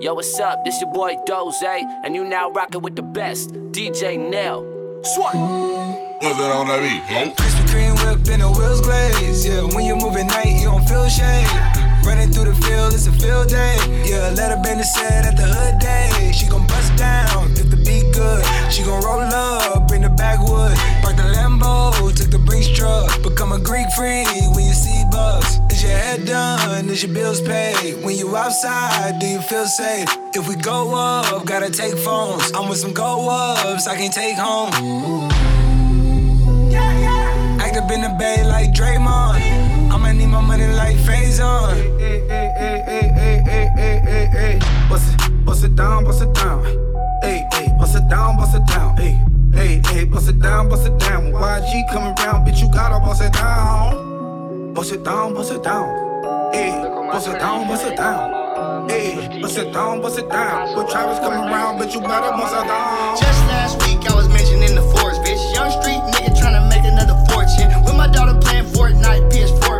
Yo, what's up? This your boy Doze, and you now rocking with the best, DJ Nail. Swat. What's that on that beat? Huh? Krispy Kreme whip and the wheels glaze. Yeah, when you move at night, you don't feel shade. Running through the field, it's a field day. Yeah, let her bend the set at the hood day. She gon' bust down if the beat good. She gon' roll up, bring the backwood. Park the Lambo, took the Brinks truck. Become a Greek freak when you see bucks. Is your head done? Is your bills paid? When you outside, do you feel safe? If we go up, gotta take phones. I'm with some go ups, I can take home. Yeah, Act up in the bay like Draymond. I'ma need my money like Faison. Hey, hey, hey, hey, hey, hey, hey, hey, hey. Bust it, bust it down, bust it down. Hey, hey, bust it down, bust it down. Hey, hey, hey, bust it down, bust it down. YG come around, bitch, you gotta bust it down. Bust it down, bust it down. Hey, bust it down, bust it down. Hey, bust it down, bust it down. When Travis come around, bitch, you better bust it down. Just last week I was mentioning the force, bitch. Young street nigga tryna make another fortune. With my daughter playing Fortnite, PS4,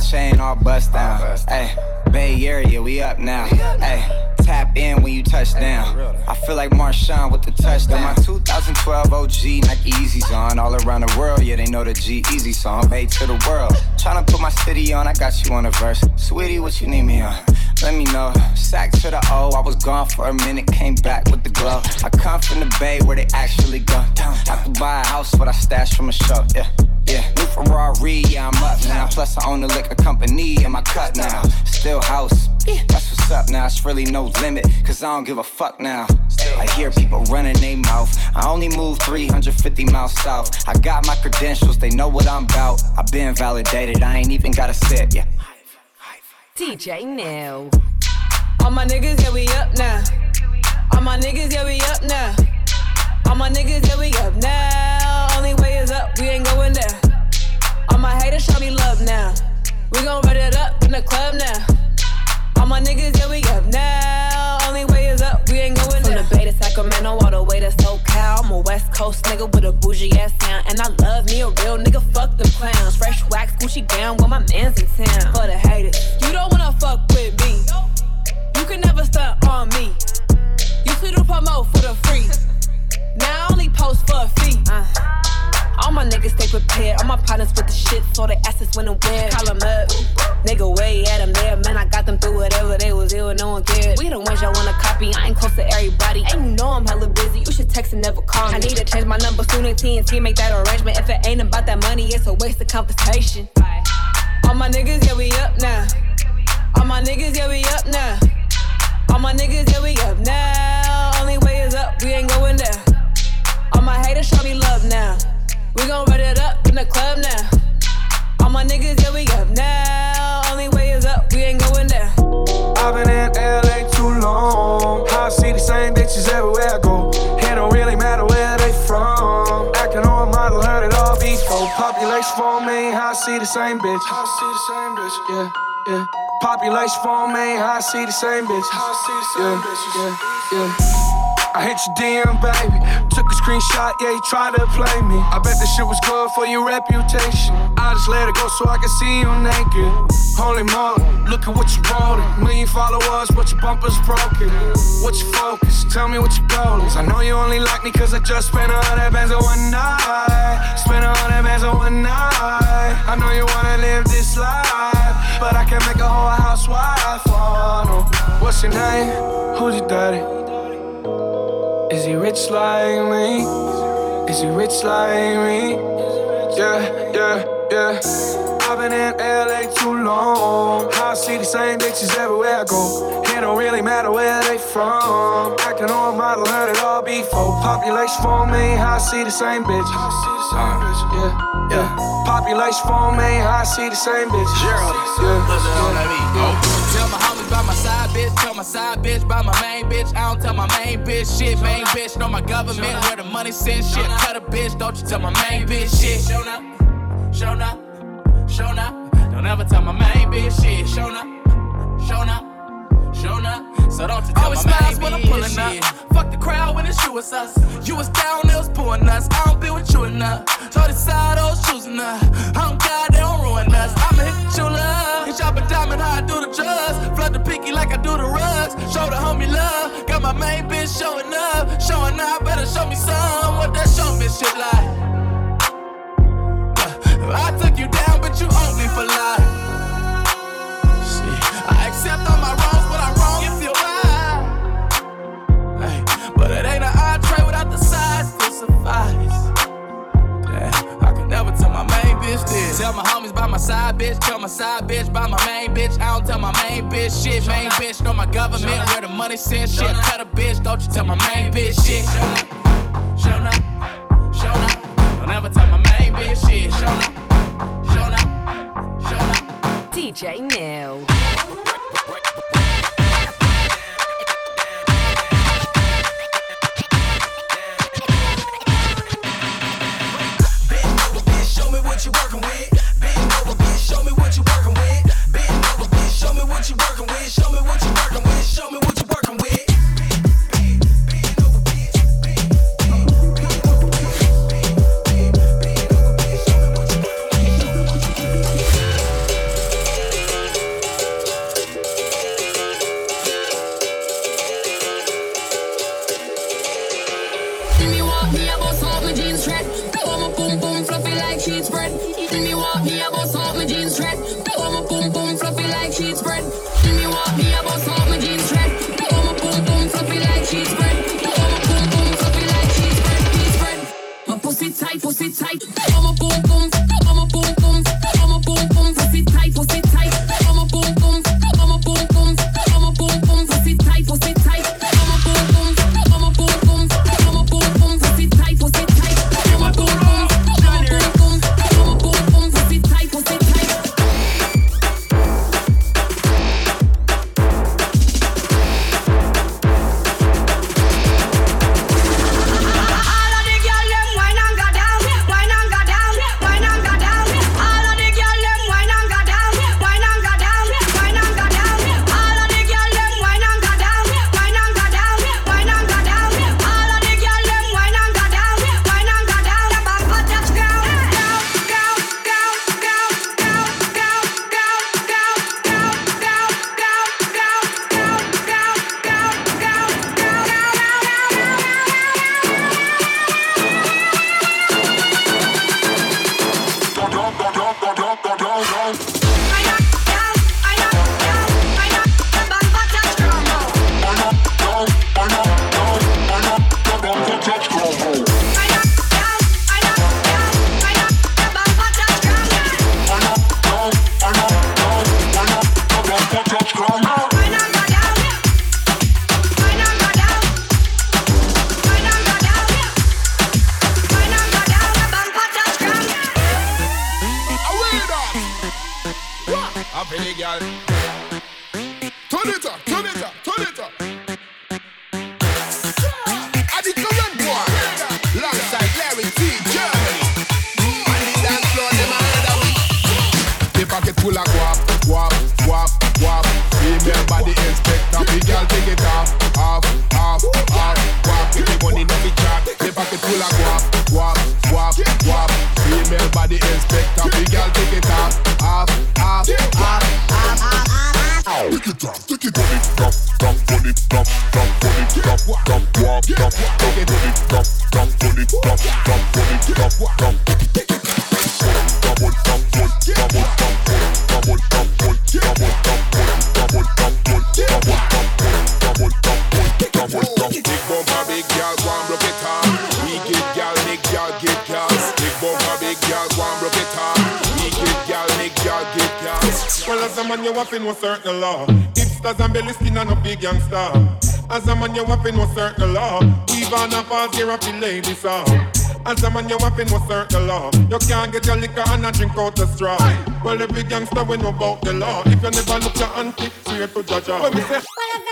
chain, all bust down. Hey, Bay Area, we up now. Hey, tap in when you touch down. I feel like Marshawn with the touchdown. My 2012 OG Nike Yeezy's on. All around the world, yeah, they know the G Easy song. Bay to the world. Tryna put my city on, I got you on a verse. Sweetie, what you need me on? Let me know. Sack to the O, I was gone for a minute, came back with the glow. I come from the Bay where they actually go. I could buy a house, what I stashed from a show. Yeah. Yeah, new Ferrari, yeah, I'm up now. Plus, I own a liquor company in my cut now. Still house, that's what's up now. It's really no limit, cause I don't give a fuck now. I hear people running their mouth. I only move 350 miles south. I got my credentials, they know what I'm about. I've been validated, I ain't even gotta sit, yeah. DJ Nail. All my niggas, yeah, we up now. All my niggas, yeah, we up now. All my niggas, yeah, we up now. Only way is up, we ain't going there. All my haters show me love now. We gon' run it up in the club now. All my niggas, yeah, we up now. Only way is up, we ain't going there. From the Bay to Sacramento, all the way to SoCal. I'm a West Coast nigga with a bougie ass sound. And I love me a real nigga, fuck them clowns. Fresh wax, Gucci down when my man's in town. For the haters, you don't wanna fuck with me. You can never stunt on me. You see the promo for the free. Now I only post for a fee. Uh. All my niggas stay prepared. All my partners with the shit, so they asses when and where. Call 'em up. Nigga, way at them there. Man, I got them through whatever they was ill, no one cared. We the ones y'all wanna copy. I ain't close to everybody. And you know I'm hella busy. You should text and never call me. I need to change my number soon as TNT make that arrangement. If it ain't about that money, it's a waste of conversation. All my niggas, yeah, we up now. All my niggas, yeah, we up now. All my niggas, yeah, we up now. Only way is up, we ain't going there. All my haters show me love now. We gon' run it up in the club now. All my niggas, yeah, we up now. Only way is up, we ain't going there. I've been in LA too long. I see the same bitches everywhere I go. It don't really matter where they from. Acting on a model, heard it all before. Population for me, I see the same bitch. I see the same bitch, yeah, yeah. Population for me, I see the same bitch. I see the same yeah, yeah, yeah. I hit your DM, baby. Took a screenshot, yeah, you tried to play me. I bet this shit was good for your reputation. I just let it go so I can see you naked. Holy moly, look at what you wrote. Million followers, but your bumper's broken. What's your focus? Tell me what your goal is. I know you only like me cause I just spent a hundred bands on one night. Spent a hundred bands on one night. I know you wanna live this life, but I can't make a whole housewife. Oh, no. What's your name? Who's your daddy? Is he rich like me? Is he rich like me? Yeah, yeah, yeah. I've been in LA too long. I see the same bitches everywhere I go. It don't really matter where they from. Acting on model, heard it all before. Population for me, I see the same bitch. I see the same uh, bitch. Yeah, yeah. Population for me, I see the same bitch. Gerald, yeah, yeah. Oh. Tell my homies by my side, bitch. Tell my side bitch, by my main bitch. I don't tell my main bitch shit. Main bitch, know my government, where the money send shit. Cut a bitch, don't you tell my main bitch shit. Show up, show up, show up. Don't ever tell my main bitch shit. Show up, show up. Up, so don't you tell Always my smiles when I'm pulling up. Fuck the crowd when it's you, it's us. You was down, it was pulling us. I don't be with you enough. So decide I was choosing us. I'm God, they don't ruin us. I'ma hit you love. Hit y'all diamond how I do the drugs. Flood the pinky like I do the rugs. Show the homie love. Got my main bitch showing up. Showing up, better show me some. What that show me shit like? I took you down, but you owe me for life. Tell my homies by my side bitch, tell my side bitch by my main bitch. I don't tell my main bitch shit. Main bitch know my government, where the money send shit. Cut a bitch, don't you tell my main bitch shit. Show up, show up. Don't ever tell my main bitch shit. Show up, show up, show up. DJ Nell. Show me what you working with. What you working with. Show me what you working with. Show me what you pretty girl know certain law. Hipsters and belly skin and no big youngster. As a man, you to know certain law. Even a pass here up the ladies song. As a man, you to know certain law. You can't get your liquor and a drink out the straw. Well, every gangster we know about the law. If you never look your auntie, straight to judge her.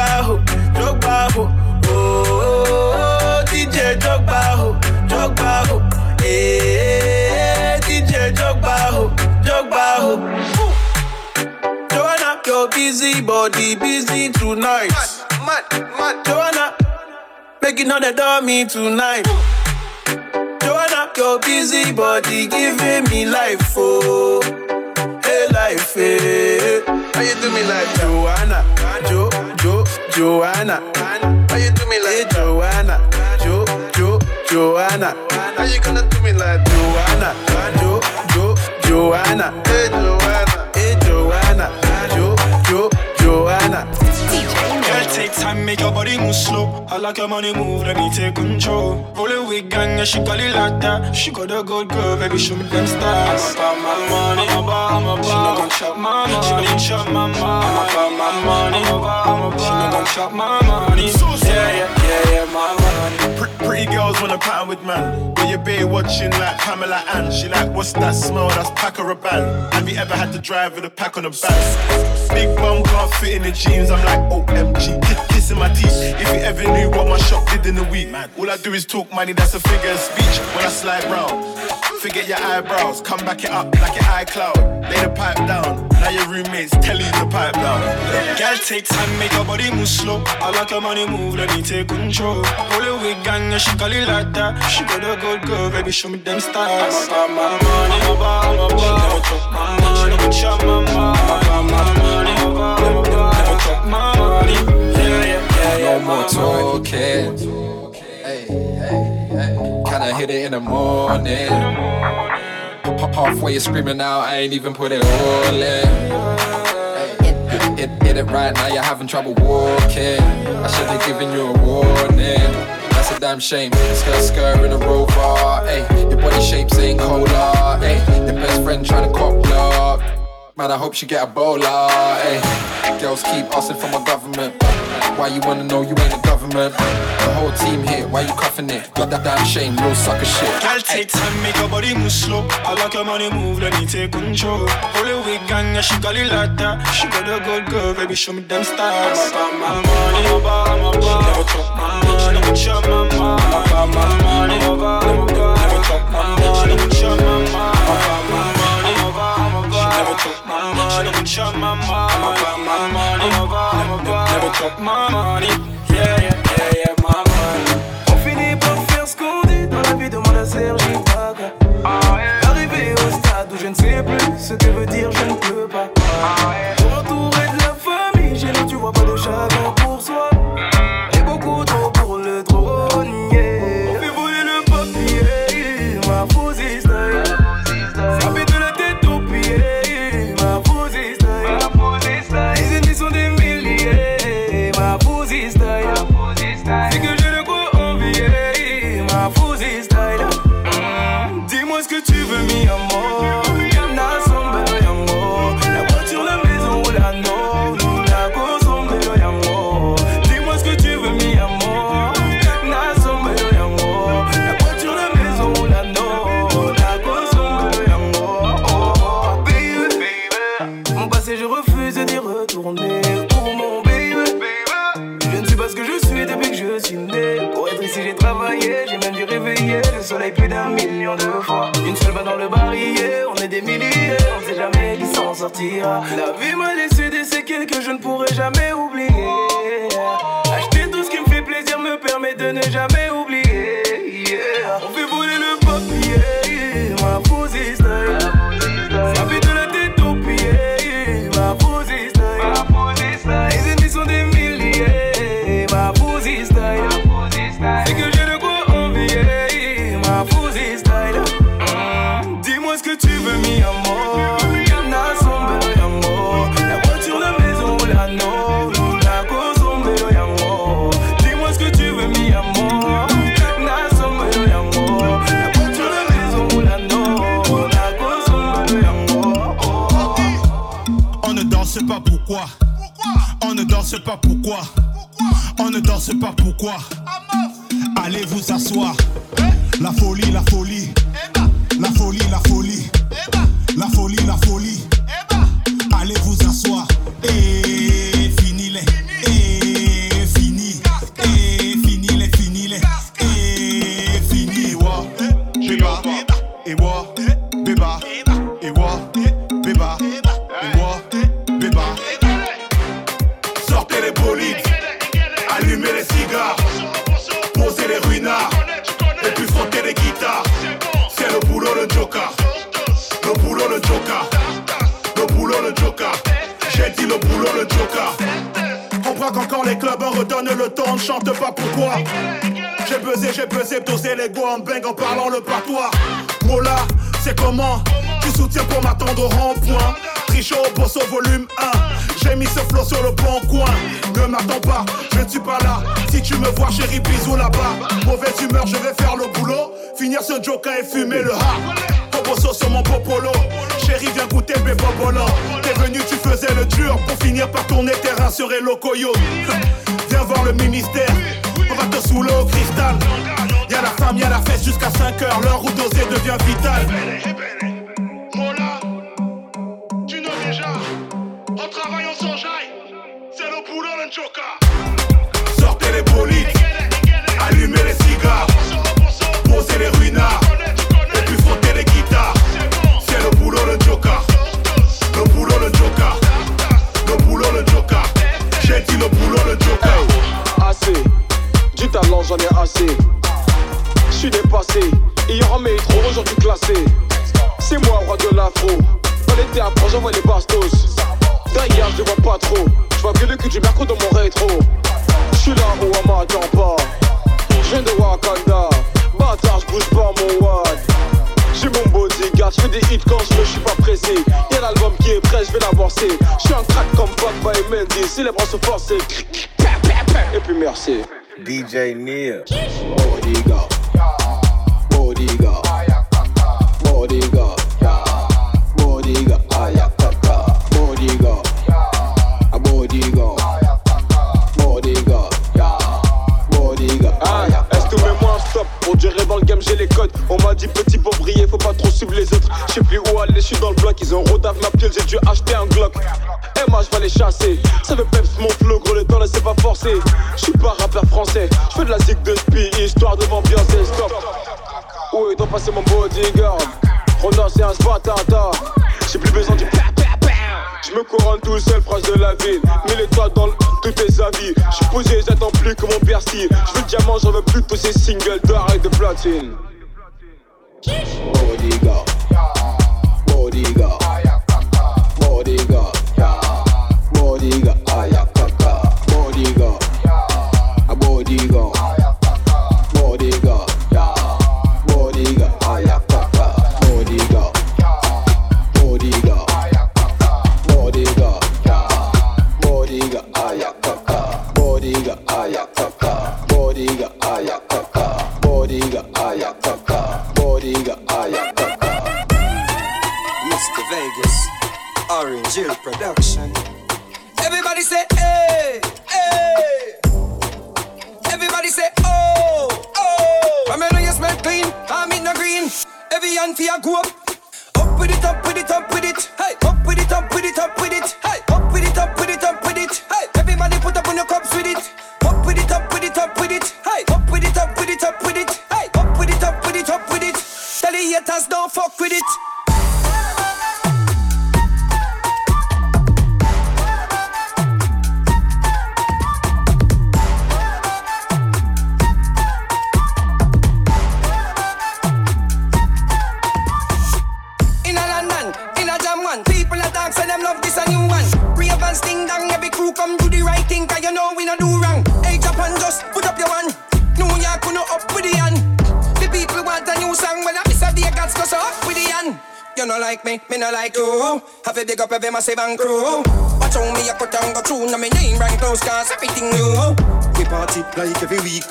Drogba, ho, Drogba, ho? Oh, DJ Drogba, ho, Drogba, ho. Hey, eh, DJ Drogba, ho, Drogba, ho. Ooh. Joanna, your busy body busy tonight. Mad, mad, mad. Joanna, making all the dummy tonight. Joanna, your busy body giving me life, oh, hey life, hey. How you do me like Joanna, Jo, Jo, Joanna? How you do me like hey, Joanna, Jo, Jo, Joanna? How you gonna do me like Joanna, Jo, Jo, Joanna? Hey Joanna, time, make your body move slow. I like your money move, let me take control. Rolling with gang, yeah, she got it like that. She got a good girl, baby, show me them stars. I'm about my money, I'm about, I'm about. She not gon' chop my money, she gon' chop my money. I'm about my money, I'm about, I'm about. She not gon' chop my money. Yeah, yeah, yeah, yeah, my money. Pre- pretty girls wanna pattern with man. But your bae watching like Pamela Ann. She like, what's that smell? That's pack or a band. Have you ever had to drive with a pack on the back? Big bum can't fit in the jeans. I'm like, oh, OMG, Kissing my teeth. If you ever knew what my shop did in a week, man, all I do is talk money. That's a figure of speech when I slide round. Forget your eyebrows, come back it up like your iCloud. Lay the pipe down. Now your roommates tell you to pipe down. Girl, take time, make your body move slow. I like your money move, let me take control. Rolling with gang, yeah, she call it like that. She got a good girl, baby, show me them stars. I'm about my money, I'm about, I'm about. She never took my money, never my money. Hey, hey, hey. Kinda hit it in the morning. Halfway you're screaming out, I ain't even put it all in. Hit, hit, it right now, you're having trouble walking. I should have given you a warning. That's a damn shame. Skirt, skirt in a rover. Hey, your body shapes ain't cola. Hey, your best friend trying to cop block. Man, I hope she get a bowler. Hey, girls keep asking for my government. Why you wanna know you ain't the government? The whole team here, why you cuffing it? Got that damn shame, real sucker shit. Girl, take time, make your body move slow. I like your money move, let me take control. Holy week gang, yeah, she got it like that. She got a good girl, baby, show me them stars. I'm about my money, I'm about, I'm about. She never talk my money, never chop my money. I'm about my money, I'm about, I'm about. Never talk my money, she never chop my money. Yeah, yeah, yeah, yeah. On finit par faire ce qu'on dit dans la vie de mon Sergi Paga. Arrivé au stade où je ne sais plus ce que veut dire je ne peux pas. Entouré de la famille, j'ai là tu vois pas de chagrin pour soi. Chante pas pourquoi J'ai buzzé, j'ai buzzé, dosé les go en bang en parlant le patois. Mola, c'est comment Tu soutiens pour m'attendre au rond-point. Trichot au boss volume 1 J'ai mis ce flow sur le bon coin. Ne m'attends pas, je ne suis pas là. Si tu me vois chérie, bisous là-bas. Mauvaise humeur, je vais faire le boulot. Finir ce joker et fumer le ha. Sur mon popolo. Chérie viens goûter mes bobolons T'es venu tu faisais le dur Pour finir par tourner terrain sur Hello Coyote Viens voir le ministère On va te saouler au cristal Y'a la femme, y'a la fête jusqu'à 5 heures L'heure où doser devient vital Tu know déjà, on travaille, on s'enjaille. C'est le boulot, le. Sortez les bolides Allumez les cigares Posez les ruinards talent j'en ai assez. Je suis dépassé, aura mes trop aujourd'hui classé. C'est moi, roi de l'afro. Dans les théâtres, j'envoie les bastos. D'ailleurs, je vois pas trop. Je vois que le cul du merco dans mon rétro. Je suis là où on m'attend pas. Je viens de Wakanda. Bâtard, je bouge pas mon wad. J'ai mon bodyguard je fais des hits quand je suis pas pressé. Y'a l'album qui est prêt, je vais l'avancer. Je suis un crack comme Pogba et Mendy, si les bras sont forcés. Et puis merci. DJ Neil. Bodyguard. Bodyguard. Bodyguard. Bodyguard. J'ai les codes. On m'a dit petit pour briller, faut pas trop suivre les autres. Je sais plus où aller, je suis dans le bloc. Ils ont rodave ma pile, j'ai dû acheter un Glock. Et moi, je vais les chasser. Ça veut peps mon flow, gros, le temps, laissez pas forcer. Je suis pas rappeur français. Je fais de la zig de spi, histoire de m'ambiancer. Stop. Est donc passé mon bodyguard Ronda, c'est un spatata. J'ai plus besoin du me couronne tout seul, proche de la ville. Mille étoiles dans le, tout est avis. J'suis posé, j'attends plus que mon persil. J'veux le diamant, j'en veux plus tous ces singles d'or et de platine. Bodyguard. Bodyguard. Bodyguard. Bodyguard. Hill Production. Everybody say, hey, hey. Everybody say, oh, oh. I mean, you smell clean, I'm in the green. Every hand for your go up. Up with it, up with it, up with it. Hey, up with it, up with it, up with it. Hey, up with it, up with it, up with it. Hey, everybody put up on your cups with it. Up with it, up with it, up with it. Hey, up with it, up with it, up with it. Hey, up with it, up with it, up with it. Tell the haters don't fuck with it. No like me, me no like you. Have a big up every massive and crew. Watch how me a cut and go through, now me name rank close, cause everything new. We party like every week.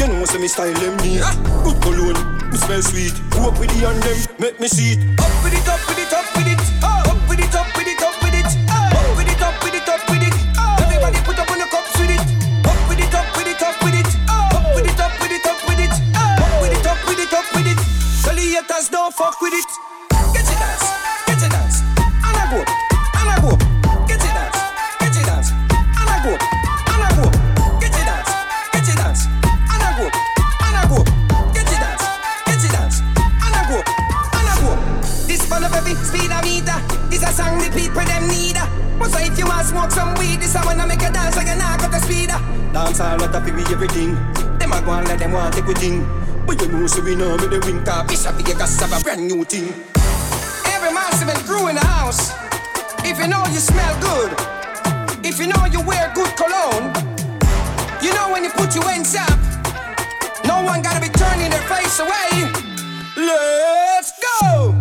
You know, say me style them neat. Good cologne, me smell sweet. Go up with the and them, make me see it. Up with it, up with it, up with it. Oh. Up with it, up with it, up with it. Oh. Up with it, up with it, up with it. Oh. Everybody put up on your cups with it. Up with it, up with it, up with it. Oh. Up with it, up with it, up with it. Oh. Up with it, up with it, up with it. Tell the haters don't fuck with it. Dance all what up with everything. Them a go and let them want take we thing. But you know, so we know me the wing top. Fish up Vegas have a brand new thing. Every massive and crew in the house. If you know you smell good, if you know you wear good cologne, you know when you put your hands up, no one gotta be turning their face away. Let's go!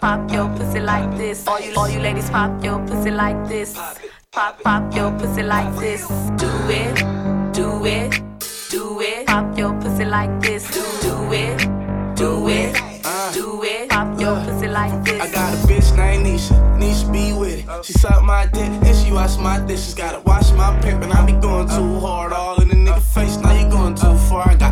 Pop, your pussy like this. All you, all you ladies, pop your pussy like this. Pop, pop your pussy like this. Do it, do it, do it. Pop your pussy like this. Do, do it, do it, do it. Pop your pussy like this. I got a bitch named Nisha, Nisha be with it. She suck my dick and she wash my dishes. Gotta wash my pimp and I be going too hard. All in the nigga face, now you going too far. I got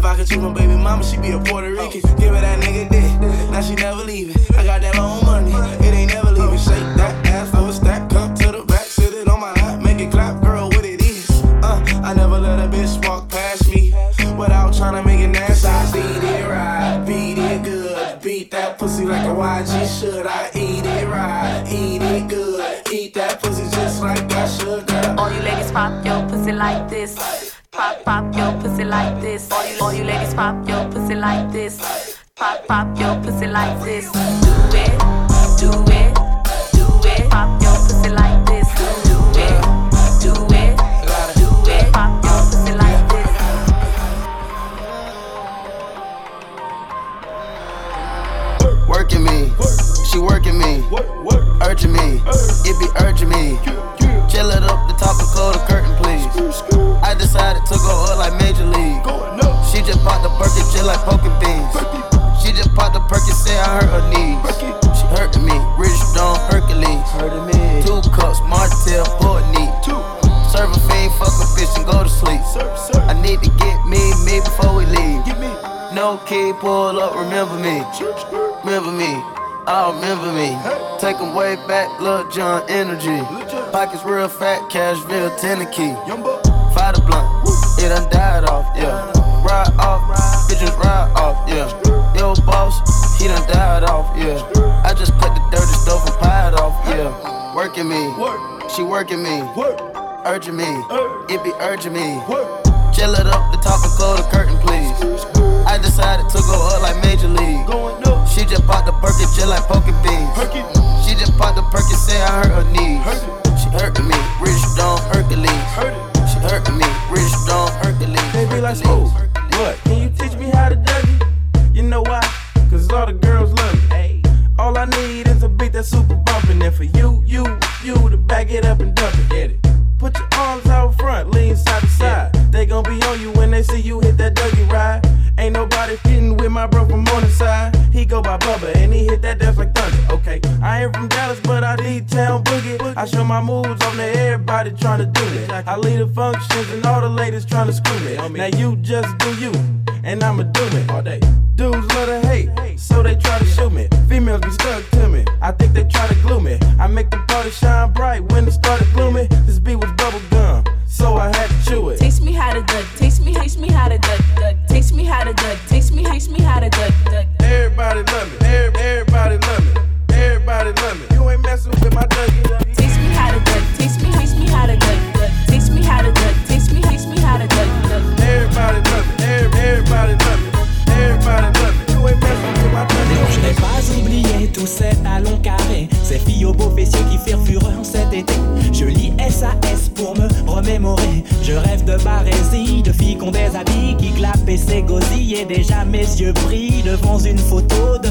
If I could choose my baby mama, she be a Puerto Rican. Give her that nigga dick, now she never leaving. I got that long money, it ain't never leaving. Shake that ass a stack, come to the back, sit it on my lap, make it clap, girl, what it is. Uh, I never let a bitch walk past me without trying to make it nasty. I beat it right, beat it good, beat that pussy like a YG should. I eat it right, eat it good, eat that pussy just like I should. Girl. All you ladies pop your pussy like this. Pop, pop your pussy like this. All you, ladies pop your pussy like this. Pop, pop your pussy like this. Do it, do it, she working me, urging me, it be urging me. Chill it up the top and close the curtain, please. I decided to go up like Major League. She just popped the Birkin just like poking beans. She just popped the Perkin, say I hurt her knees. She hurting me, Rich Stone Hercules. Two cups, Martell, Port neat. Serve a fiend, fuck a bitch and go to sleep. I need to get me, me before we leave. No key, pull up, remember me. Remember me. Oh, remember me. Take 'em way back, Lil Jon energy. Pockets real fat, Cashville, Tennessee. Fire the blunt, it done died off, yeah. Ride off, bitches ride off, yeah. Yo, boss, he done died off, yeah. I just cut the dirty stuff and pied off, yeah. Working me, she working me, urging me, it be urging me. Chill it up the top and close the curtain, please. I decided to go up like Major League. She just popped the Perkin just like poking beans. She just popped the Perkin, say I hurt her knees. She hurting me, Rich Stone Hercules. She hurting me, Rich Stone Hercules. Baby, let's go. What? Can you teach me how to dougie? You know why? Cause all the girls love me. All I need is a beat that's super bumpin'. And for you, you, you to back it up and I ain't from Dallas, but I need town boogie. I show my moves on to everybody tryna do it. I lead the functions and all the ladies tryna screw me. Now you just do you, and I'ma do it all day. Dudes love to hate, so they try to shoot me. Females be stuck to me. I think they try to glue me. I make the party shine bright when it started gloomy. This beat was bubble gum, so I had to chew it. Teach me how to duck. Teach me, teach me how to duck. duck. Teach me how to duck. Teach me, teach me how to duck. De barésie, de filles qui ont des habits qui clapent et s'égosillent. Et déjà mes yeux brillent devant une photo de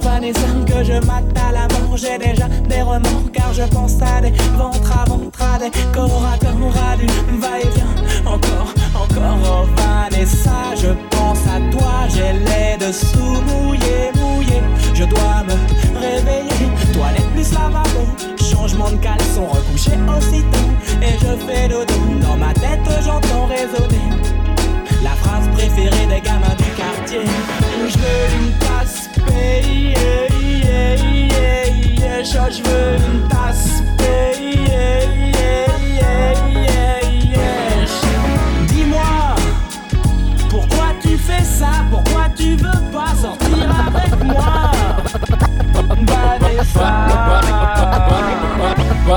Vanessa que je mate à la. J'ai déjà des remords car je pense à des ventres à ventre, à des corps à corps, du va-et-vient. Encore, encore, oh Vanessa, je pense à toi. J'ai les dessous mouillés, mouillés. Je dois me réveiller. Toilette plus lavabo, changement de caleçon, recouché aussitôt. Et je fais dodo. Dans ma tête, j'entends résonner. La phrase préférée des gamins du quartier Je veux une tasse payée yeah, yeah, yeah. Je veux une tasse payée. Dis-moi Pourquoi tu fais ça Pourquoi tu veux pas sortir avec moi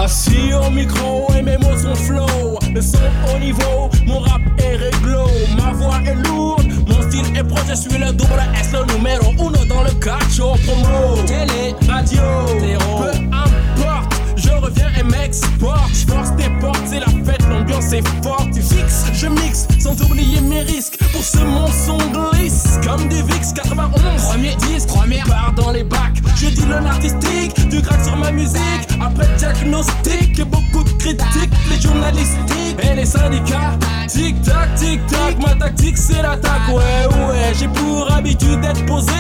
Voici au micro et mes mots sont flow. Le son au niveau, mon rap est réglo. Ma voix est lourde, mon style est proche. Je suis le double S, le numéro uno dans le cacho promo. Télé, radio, peu importe. Je reviens et m'exporte. Je force tes portes, c'est la fête, l'ambiance est forte. Tu fixes, je mixe, sans oublier mes risques. Pour ce mon son glisse, comme du VIX 91. les bacs. Je dis le artistique, du crack sur ma musique. Après diagnostic et beaucoup de critiques, les journalistiques et les syndicats. Tic tac, tic tac, ma tactique c'est l'attaque. Ouais, ouais, j'ai pour habitude d'être posé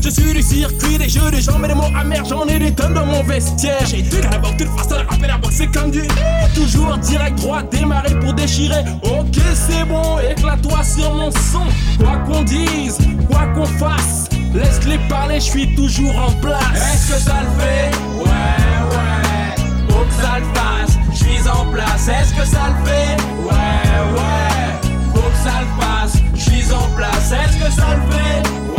Je suis du circuit des jeux de jambes et des mots amers, j'en ai des tonnes dans mon vestiaire. J'ai du carabin, toute façon, rappel à boxe, c'est comme du. Toujours direct droit, démarrer pour déchirer. Ok, c'est bon, éclate-toi sur mon son. Quoi qu'on dise, quoi qu'on fasse, laisse-les parler, je suis toujours en place. Est-ce que ça le fait? Ouais, ouais. Faut que ça le fasse, je suis en place. Est-ce que ça le fait? Ouais, ouais. Faut que ça le fasse, je suis en place. Est-ce que ça le fait?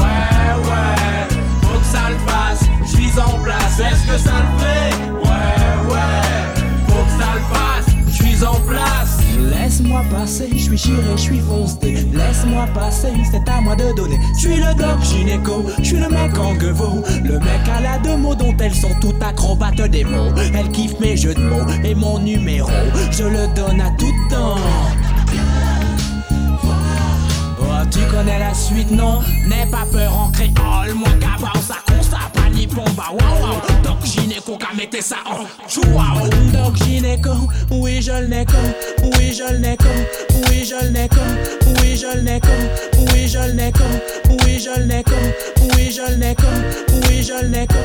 Ça le fasse, je en place. Est-ce que ça le fait? Ouais, ouais. Faut que ça le fasse, je suis en place. Laisse-moi passer, je suis chiré, je suis foncé. Laisse-moi passer, c'est à moi de donner. Je suis le doc gynéco, je suis le mec en gueveau. Le mec à la deux mots dont elles sont toutes acrobates des mots. Elle kiffe mes jeux de mots et mon numéro. Je le donne à tout temps. Tu connais la suite, non? N'aie pas peur en créole. Moi, cabao, ça constate pas ni pomba. Wow, wow. Doc gynéco, qu'a mettez ça en chouao. Doc gynéco, oui, je le néco. Oui, je le néco. Oui, je le néco. Oui, je le néco. Oui, je le néco. Oui, je le néco. Oui, je le néco. Oui, je le néco.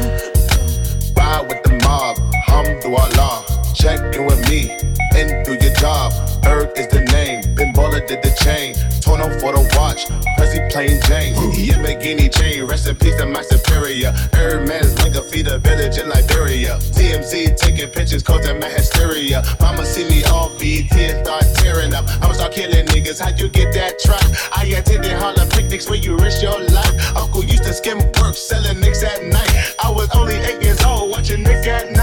Ride with the mob, alhamdulillah. Check in with me and do your job. Earth is the name, Baller did the chain. Torno for the watch, Prezi plain Jane. Yamborghini chain, rest in peace to my superior. Hermes Linga feed a village in Liberia. TMZ taking pictures, causing my hysteria. Mama see me off BT and start tearing up. I'ma start killing niggas, How'd you get that truck? I attended Harlem picnics where you risk your life. Uncle used to skim work, selling nicks at night. I was only eight years old, watching Nick at Nite.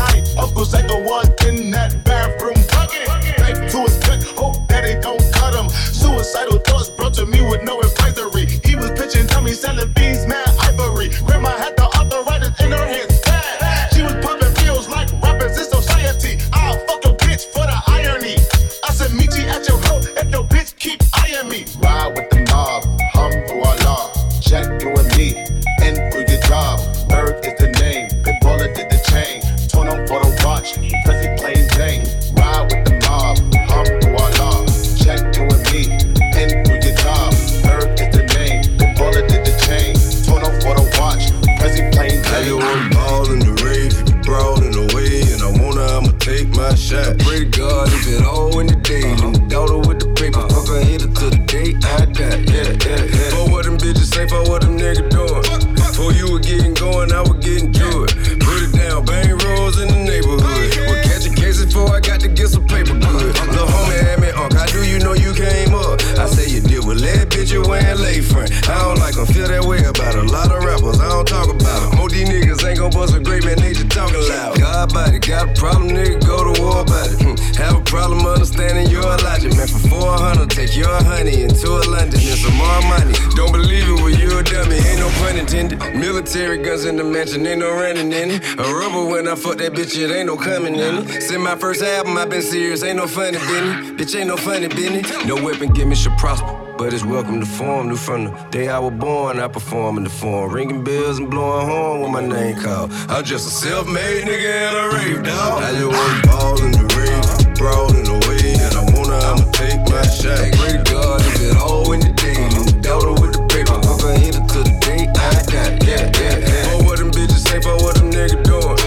My first album, i been serious, ain't no funny business. Bitch, ain't no funny business. No weapon, give me should prosper. But it's welcome to form, new from the day I was born. I perform in the form, ringing bells and blowing horn with my name called. I'm just a self-made nigga and a rave dog. I just want ball in the rave, brawl in the way, and I wanna, I'ma take my shot. To God if it all in the day, the daughter with the paper, fuck her hit her to the day I die. Yeah, yeah, yeah. For what them bitches say, for what them niggas doing.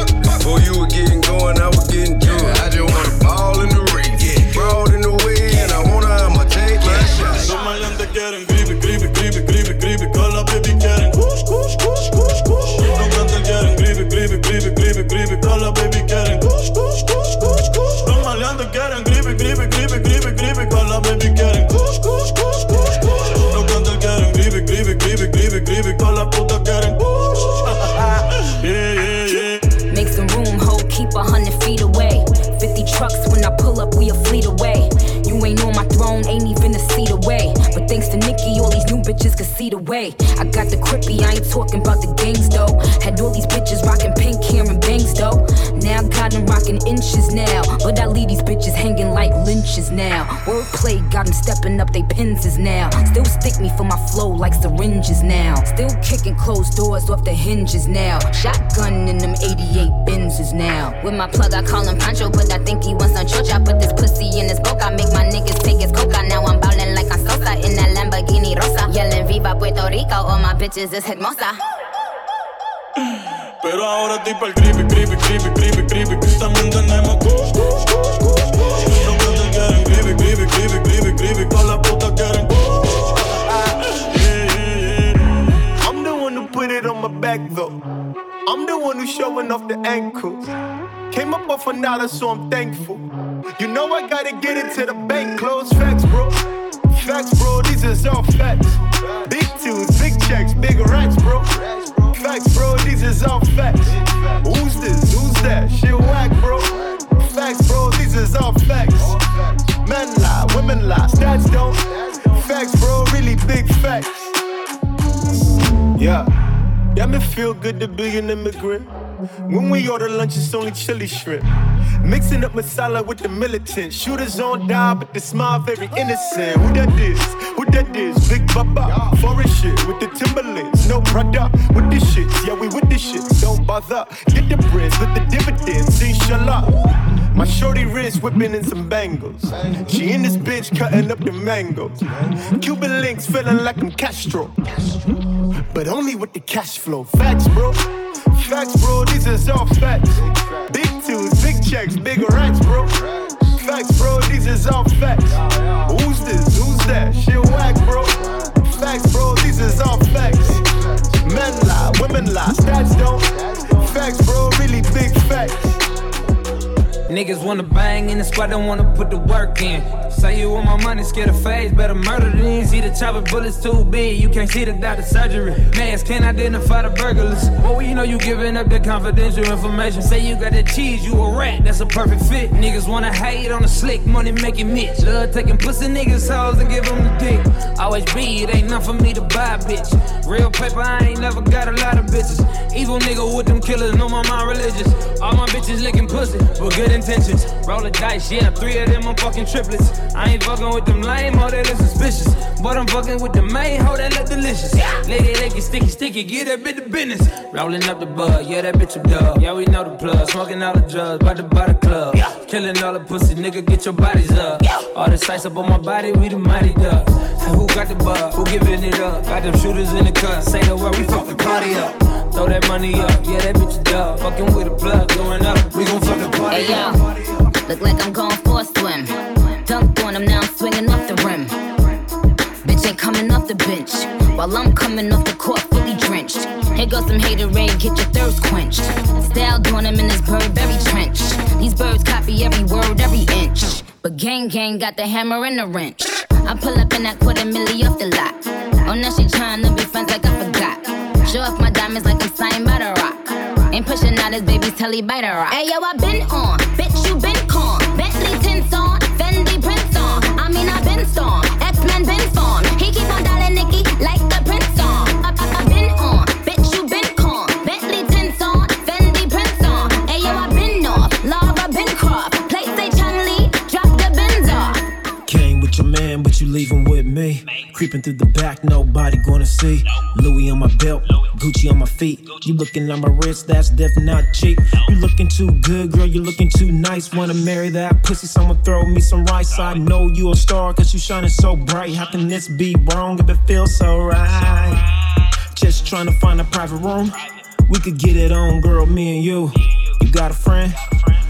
For you were getting going, I was getting way. I got the crippy, I ain't talking about the gangs though. Had all these bitches rocking pink hair and bangs though. Now I got them rocking inches now. But I leave these bitches hanging like lynches now. Wordplay got them stepping up they pins now. Still stick me for my flow like syringes now. Still kicking closed doors off the hinges now. Shotgun in them 88 Benzes now. With my plug, I call him Pancho, but I think he wants some church. I put this pussy in his book. I make my niggas take his coca. Yelling Viva Puerto Rico, all my bitches is hermosa. Pero ahora estoy pa'l creepy, creepy, creepy, creepy, creepy. También tenemos kush, kush, kush, kush, kush. Los que quieren creepy, creepy, creepy, creepy, creepy. Todas las putas quieren kush. I'm the one who put it on my back though. I'm the one who's showing off the ankles. Came up off a dollar, so I'm thankful. You know I gotta get it to the bank. Close facts, bro. Facts, bro. These is all facts. Big checks, big racks, bro. Facts, bro. These is all facts. Who's this? Who's that? Shit whack, bro. Facts, bro. These is all facts. Men lie, women lie, stats don't. Facts, bro. Really big facts. Yeah. Yeah, me feel good to be an immigrant. When we order lunch, it's only chili shrimp. Mixing up masala with the militant. Shooters on die, but the smile very innocent. Who that is? Who that is? Big Baba. Foreign shit with the Timberlands. No brother with this shit. Yeah, we with this shit. Don't bother. Get the bread with the dividends. Inshallah. My shorty wrist whipping in some bangles. She in this bitch cutting up the mangoes. Cuban links feeling like I'm Castro. But only with the cash flow. Facts, bro. Facts, bro. These is all facts. Big tunes, big checks, big racks, bro. Facts, bro. These is all facts. Who's this? Who's that? Shit whack, bro. Facts, bro. These is all facts. Men lie, women lie, stats don't. Facts, bro. Really big facts. Niggas wanna bang in the squad, don't wanna put the work in. Say you want my money, scared of face, better murder than see the chopper bullets too big. You can't see the doctor surgery. Mask can't identify the burglars. Well, you know you giving up the confidential information. Say you got the cheese, you a rat, that's a perfect fit. Niggas wanna hate on the slick, money making Mitch. Love taking pussy niggas hoes and give them the dick. Always be, it ain't nothing for me to buy, bitch. Real paper, I ain't never got a lot of bitches. Evil nigga with them killers, know my mind religious. All my bitches licking pussy, with good intentions. Roll the dice, yeah, three of them I'm fucking triplets. I ain't fucking with them lame, ho, they look suspicious. But I'm fucking with the main, ho, that look delicious. Lady, they get sticky, sticky, get that bit of business. Rolling up the bud, yeah, that bitch a dub. Yeah, we know the plug, smoking all the drugs, about to buy the club. Killing all the pussy, nigga, get your bodies up. All the sights up on my body, we the mighty ducks. Who got the bug? Who giving it up? Got them shooters in the cut, say the word, we fuck the party up. Throw that money up, yeah, that bitch dub. Fucking with a plug, going up, we gon' fuck the party Hey up. yo, look like I'm going for a swim. Dunked on him, now I'm swinging off the rim. Bitch ain't coming off the bench. While I'm coming off the court, fully drenched. Here goes some haterade, get your thirst quenched. Style doing him in this Burberry trench. These birds copy every word, every inch. But gang gang got the hammer and the wrench. I pull up in that quarter milli off the lot. Oh, now she tryna be friends like I forgot. Show off my diamonds like I'm signed by the rock. Ain't pushing out his baby's telly by the rock. Hey yo, I been on, bitch you been with your man, but you leaving with me. Creeping through the back, nobody gonna see. Louis on my belt, Gucci on my feet. You looking at my wrist, that's definitely not cheap. You looking too good, girl, you looking too nice. Wanna marry that pussy, someone throw me some rice. I know you a star, cause you shining so bright. How can this be wrong if it feels so right? Just trying to find a private room. We could get it on, girl, me and you. You got a friend?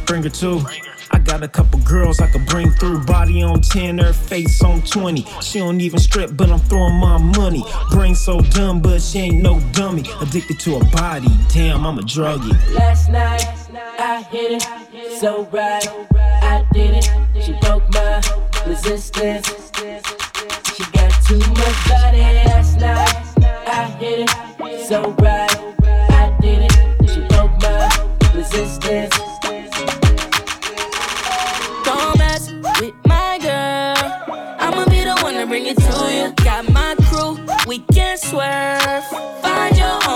Bring her too. I got a couple girls I could bring through. Body on 10, her face on 20. She don't even strip, but I'm throwing my money. Brain so dumb, but she ain't no dummy. Addicted to her body, damn, I'm a druggie. Last night, I hit it so right. I did it. She broke my resistance. She got too much body. Last night, I hit it so right. I did it. She broke my resistance. Can swerve. Find your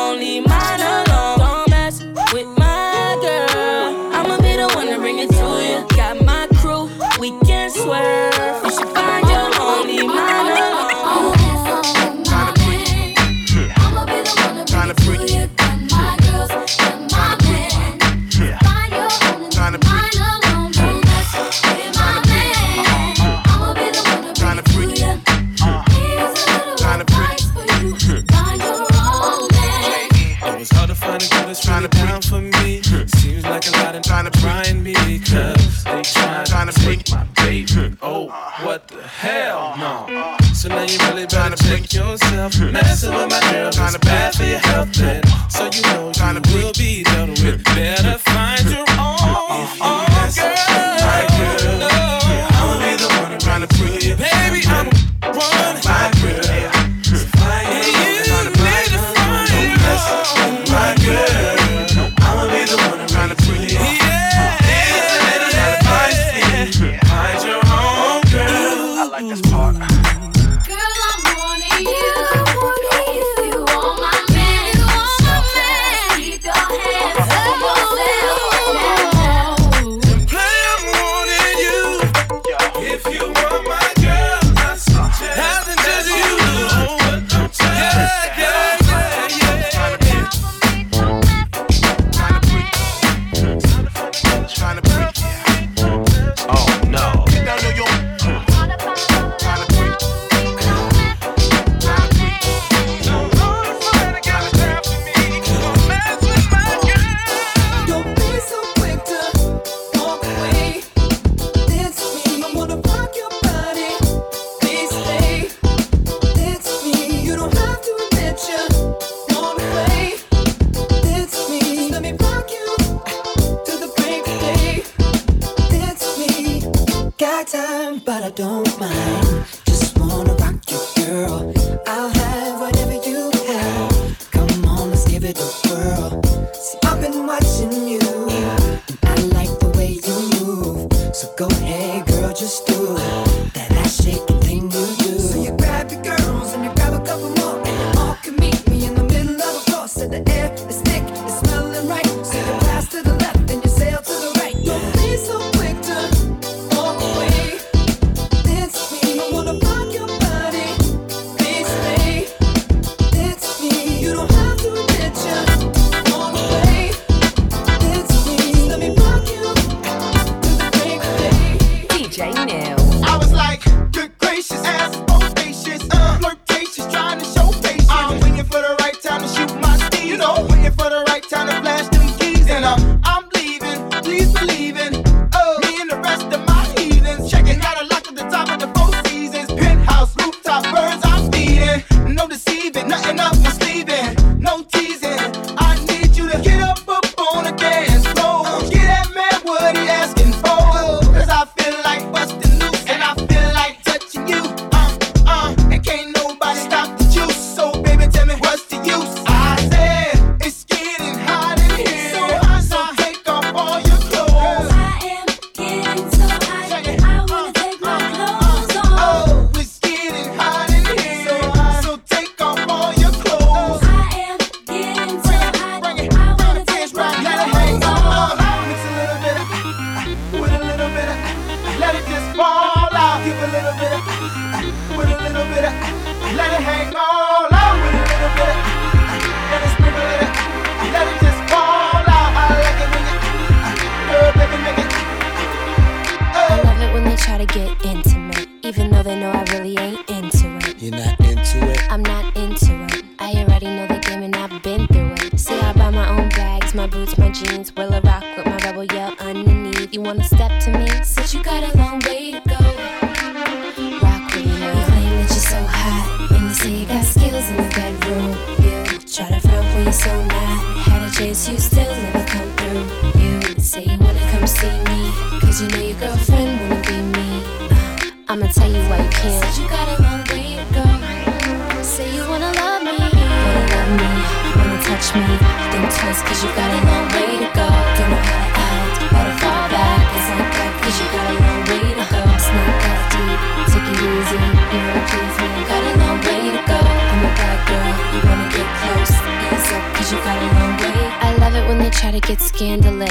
Hell no. So now you really better check yourself. Messing with my girl is bad for your health. Then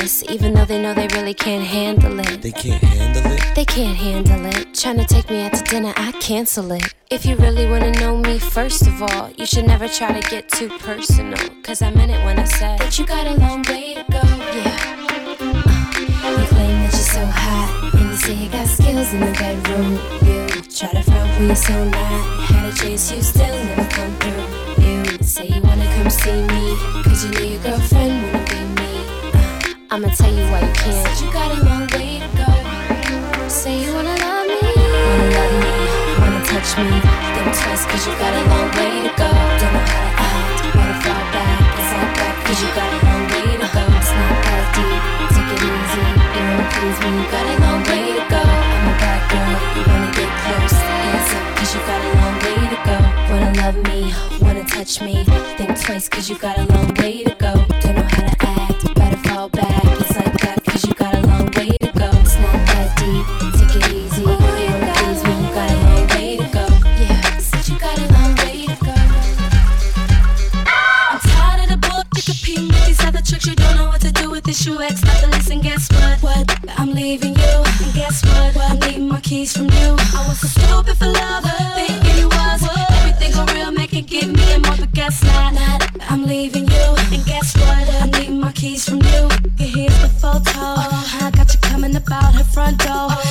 even though they know they really can't handle it. They can't handle it. They can't handle it. Trying to take me out to dinner, I cancel it. If you really wanna know me, first of all, you should never try to get too personal. Cause I meant it when I said that you got a long way to go. Yeah. Uh, you claim that you're so hot, and you say you got skills in the bedroom. You try to front when you're so not. Had a chance, you still never come through. You say you wanna come see me, cause you knew your girlfriend I'ma tell you why you can't. Said you got a long way to go. Say you wanna love me. Wanna love me, wanna touch me. Think twice, cause you got a long way to go. Don't know how to act, wanna fall back. It's not that, cause you got a long way to go. It's not that deep, take it easy. You won't please me, you got a long way to go. I'm a bad girl, you wanna get close. Answer, cause you got a long way to go. Wanna love me, wanna touch me. Think twice, cause you got a long way to go. Don't know leaving you. And guess what? I need my keys from you. I was so stupid for love, thinking it was everything for real. Make it give me a more, but guess not. I'm leaving you. And guess what? I need my keys from you. Here's the photo. I got you coming about her front door.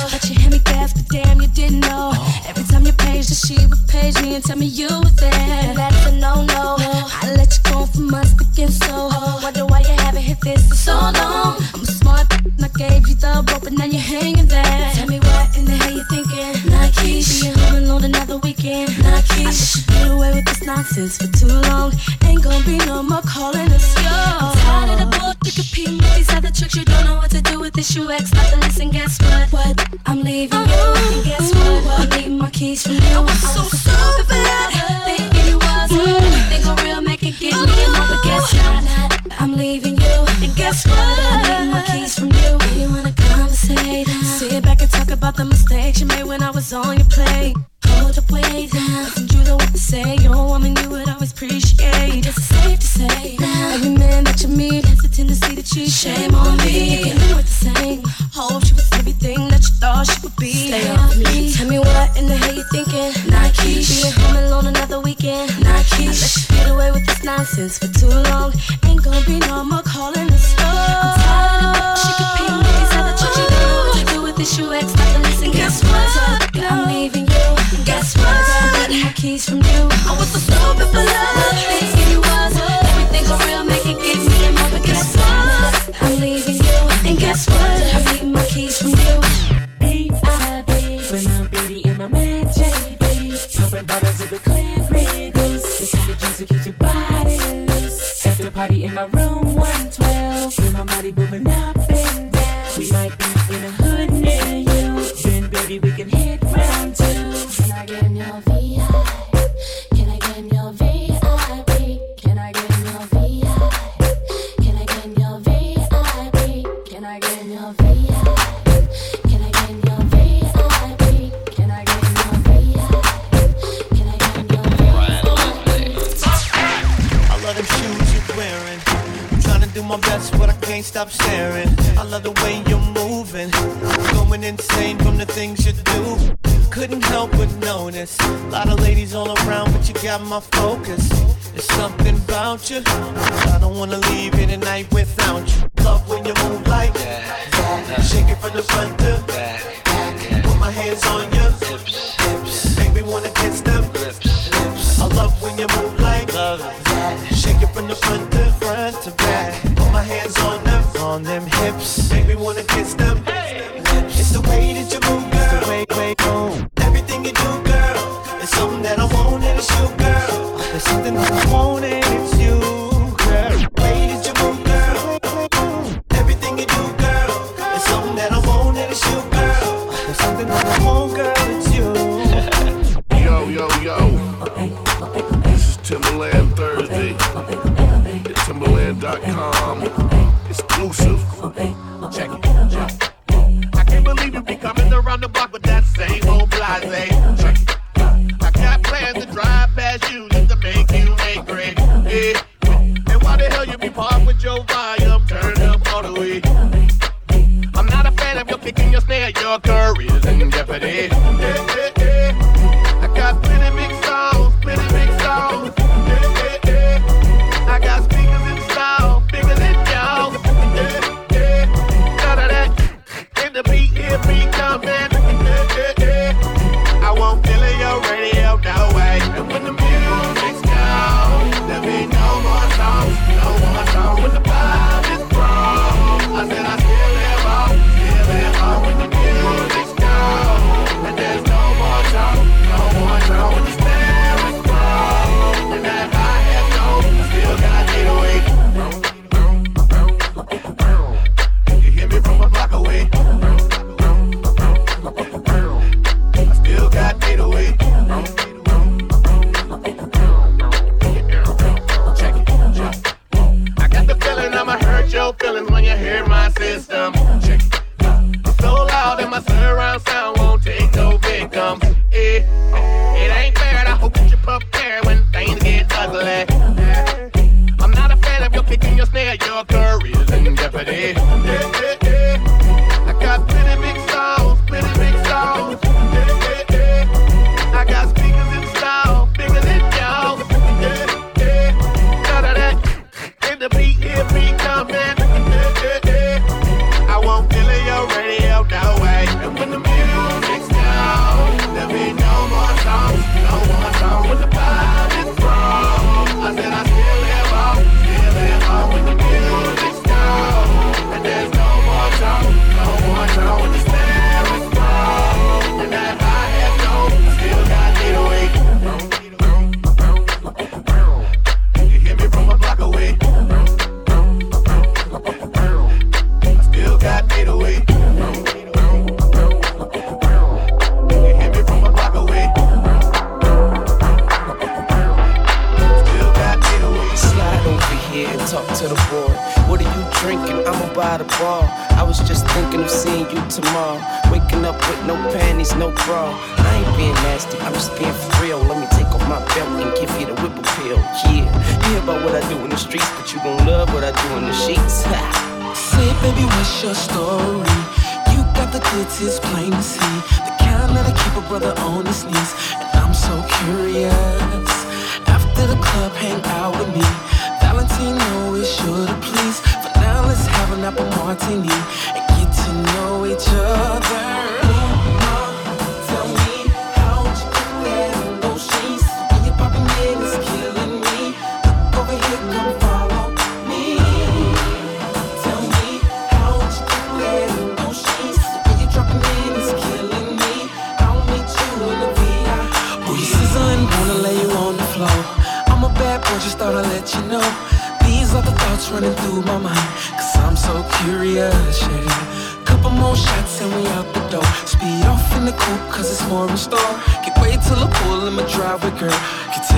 nonsense for too long. Ain't gonna be no more calling us yours. I'm tired of the bull, you competing with these other tricks. You don't know what to do with this. You ex nothing less, and guess what? What? I'm leaving. I'm Military for a. Can't wait till I pull in my driveway, girl. Can't